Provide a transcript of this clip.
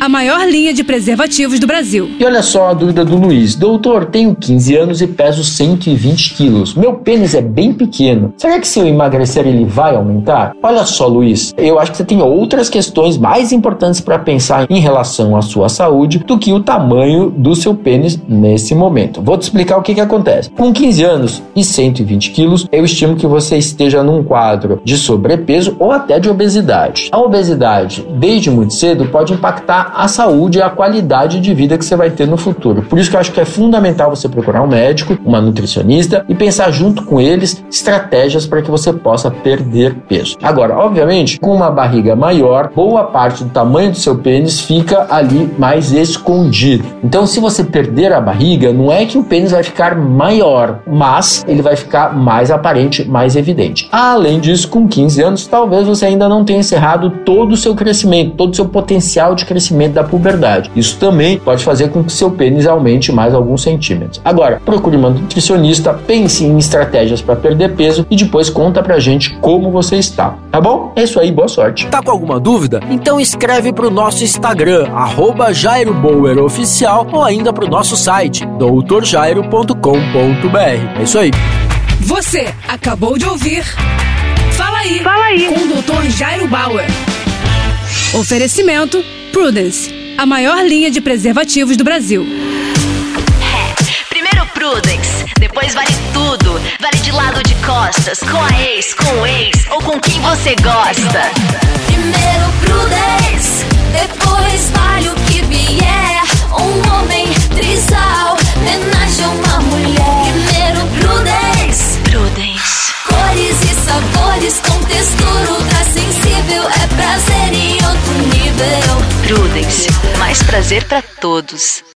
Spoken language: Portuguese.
a maior linha de preservativos do Brasil. E olha só a dúvida do Luiz. Doutor, tenho 15 anos e peso 120 quilos. Meu pênis é bem pequeno. Será que se eu emagrecer ele vai aumentar? Olha só, Luiz, eu acho que você tem outras questões mais importantes para pensar em relação à sua saúde do que o tamanho do seu pênis nesse momento. Vou te explicar o que, que acontece. Com 15 anos e 120 quilos, eu estimo que você esteja num quadro de sobrepeso ou até de obesidade. A obesidade, desde muito cedo, pode impactar a saúde e a qualidade de vida que você vai ter no futuro. Por isso que eu acho que é fundamental você procurar um médico, uma nutricionista e pensar junto com eles estratégias para que você possa perder peso. Agora, obviamente, com uma barriga maior, boa parte do tamanho do seu pênis fica ali mais escondido. Então, se você perder a barriga, não é que o pênis vai ficar maior, mas ele vai ficar mais aparente, mais evidente. Além disso, com 15 anos, talvez você ainda não tenha encerrado todo o seu crescimento, todo o seu potencial de crescimento crescimento da puberdade. Isso também pode fazer com que seu pênis aumente mais alguns centímetros. Agora, procure uma nutricionista, pense em estratégias para perder peso e depois conta pra gente como você está. Tá bom? É isso aí, boa sorte. Tá com alguma dúvida? Então escreve pro nosso Instagram, arroba Jairo Bauer Oficial, ou ainda pro nosso site, doutorjairo.com.br. É isso aí. Você acabou de ouvir Fala aí, Fala aí. com o Dr. Jairo Bauer. Oferecimento Prudence, a maior linha de preservativos do Brasil. Primeiro Prudence, depois vale tudo. Vale de lado de costas, com a ex, com o ex ou com quem você gosta. Primeiro Prudence, depois vale o Prudence. Mais prazer pra todos.